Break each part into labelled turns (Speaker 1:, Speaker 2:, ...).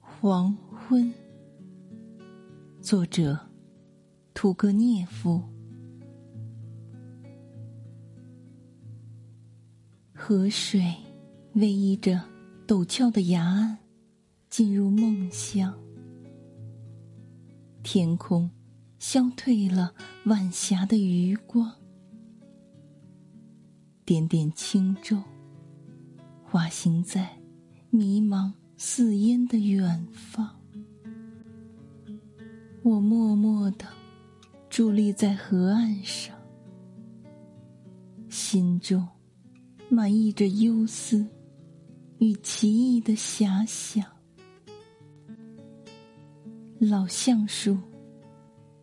Speaker 1: 黄昏，作者：屠格涅夫。河水偎依着陡峭的崖岸，进入梦乡。天空消退了晚霞的余光，点点轻舟滑行在迷茫似烟的远方。我默默地伫立在河岸上，心中。满溢着忧思与奇异的遐想。老橡树，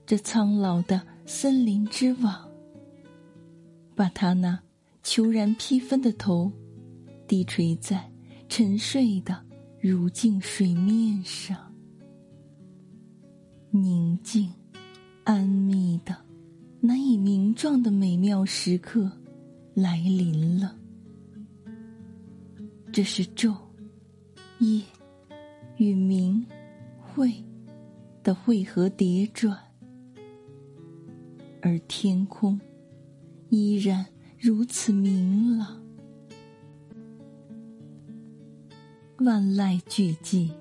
Speaker 1: 这苍老的森林之王，把它那虬然披风的头低垂在沉睡的如镜水面上，宁静、安谧的、难以名状的美妙时刻来临了。这是昼、夜与明、晦的汇合叠转，而天空依然如此明朗。万籁俱寂，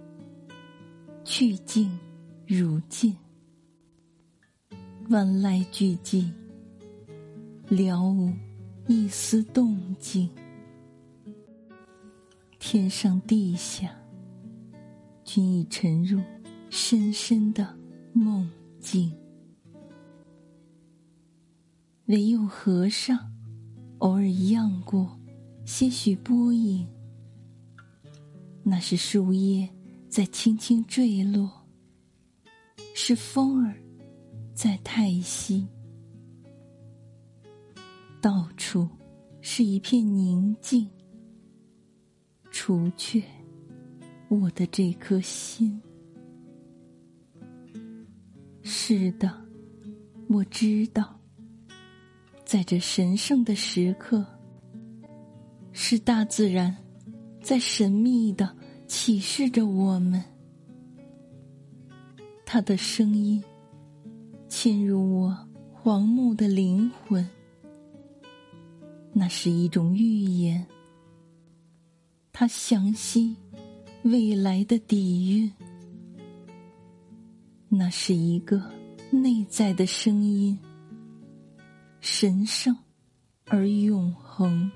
Speaker 1: 去静如镜；万籁俱寂，了无一丝动静。天上地下，均已沉入深深的梦境。唯有和尚，偶尔一漾过些许波影。那是树叶在轻轻坠落，是风儿在叹息。到处是一片宁静。除却我的这颗心。是的，我知道，在这神圣的时刻，是大自然在神秘的启示着我们。它的声音侵入我黄木的灵魂，那是一种预言。它详细未来的底蕴，那是一个内在的声音，神圣而永恒。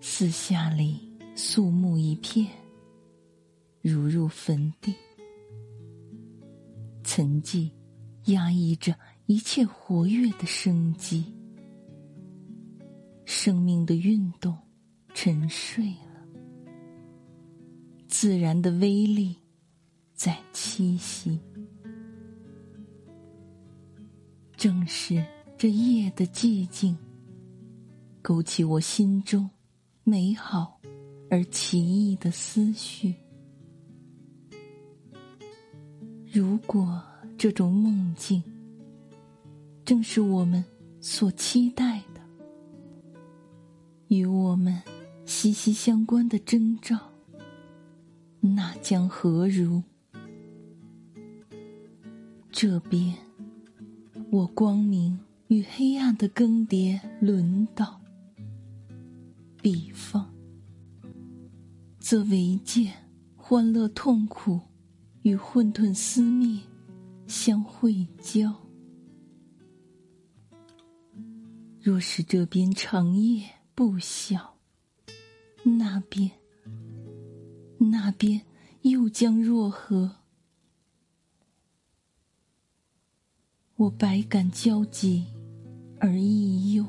Speaker 1: 四下里肃穆一片，如入坟地，沉寂压抑着一切活跃的生机。生命的运动沉睡了，自然的威力在栖息。正是这夜的寂静，勾起我心中美好而奇异的思绪。如果这种梦境正是我们所期待的，与我们息息相关的征兆，那将何如？这边，我光明与黑暗的更迭轮到；彼方，则唯见欢乐痛苦与混沌思灭相会交。若是这边长夜，不小，那边，那边又将若何？我百感交集而意忧，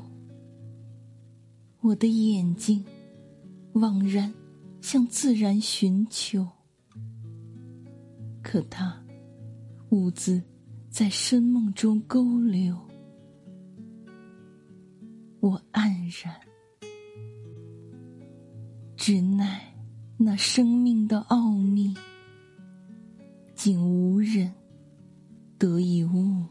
Speaker 1: 我的眼睛惘然向自然寻求，可它兀自在深梦中勾留，我黯然。只奈那生命的奥秘，竟无人得以悟。